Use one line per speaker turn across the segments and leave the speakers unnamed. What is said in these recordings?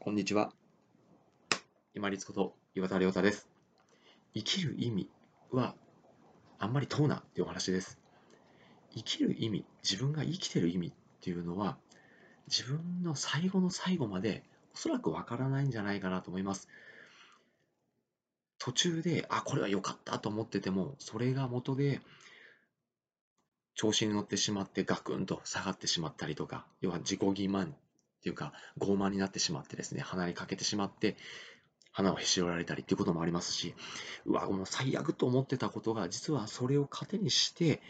こんにちは。今立こと岩田亮太です。生きる意味はあんまり問うなっていうお話です。生きる意味、自分が生きてる意味っていうのは自分の最後の最後までおそらくわからないんじゃないかなと思います。途中で、あ、これは良かったと思ってても、それが元で調子に乗ってしまってガクンと下がってしまったりとか、要は自己欺瞞っていうか、傲慢になってしまってですね、鼻にかけてしまって、花をへし折られたりっていうこともありますし、うわ、もう最悪と思ってたことが、実はそれを糧にして、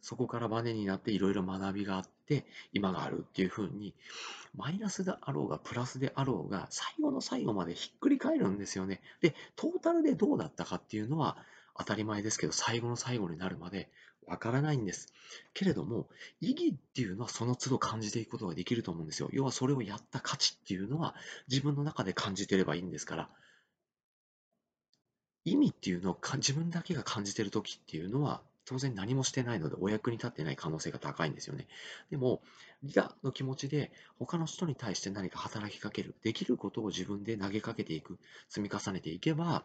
そこからバネになっていろいろ学びがあって、今があるっていうふうに、マイナスであろうが、プラスであろうが、最後の最後までひっくり返るんですよね。で、トータルでどうだったかっていうのは、当たり前ですけど、最後の最後になるまでわからないんです。けれども、意義っていうのはその都度感じていくことができると思うんですよ。要はそれをやった価値っていうのは自分の中で感じてればいいんですから。意味っていうのを自分だけが感じてる時っていうのは当然何もしてないのでお役に立ってない可能性が高いんですよね。でも、リ我の気持ちで他の人に対して何か働きかける、できることを自分で投げかけていく、積み重ねていけば、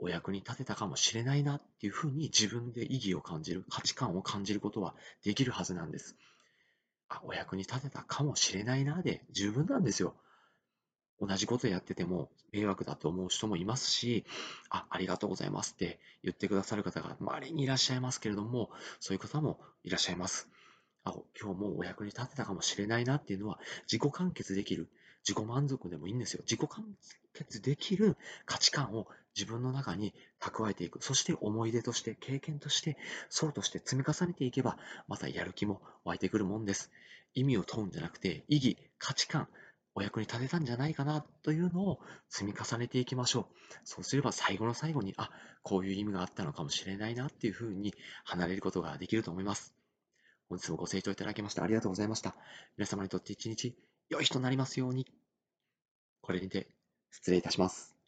お役に立てたかもしれないなっていうふうに自分で意義を感じる、価値観を感じることはできるはずなんです。あ、お役に立てたかもしれないなで十分なんですよ。同じことやってても迷惑だと思う人もいますし、あ、ありがとうございますって言ってくださる方が稀にいらっしゃいますけれども、そういう方もいらっしゃいます。あ、今日もお役に立てたかもしれないなっていうのは自己完結できる。自己満足でもいいんですよ。自己完結できる価値観を自分の中に蓄えていく。そして思い出として、経験として、層として積み重ねていけば、またやる気も湧いてくるもんです。意味を問うんじゃなくて、意義、価値観、お役に立てたんじゃないかなというのを積み重ねていきましょう。そうすれば最後の最後に、あ、こういう意味があったのかもしれないなっていうふうに離れることができると思います。本日もご清聴いただきましてありがとうございました。皆様にとって一日良い日となりますように。これにて失礼いたします。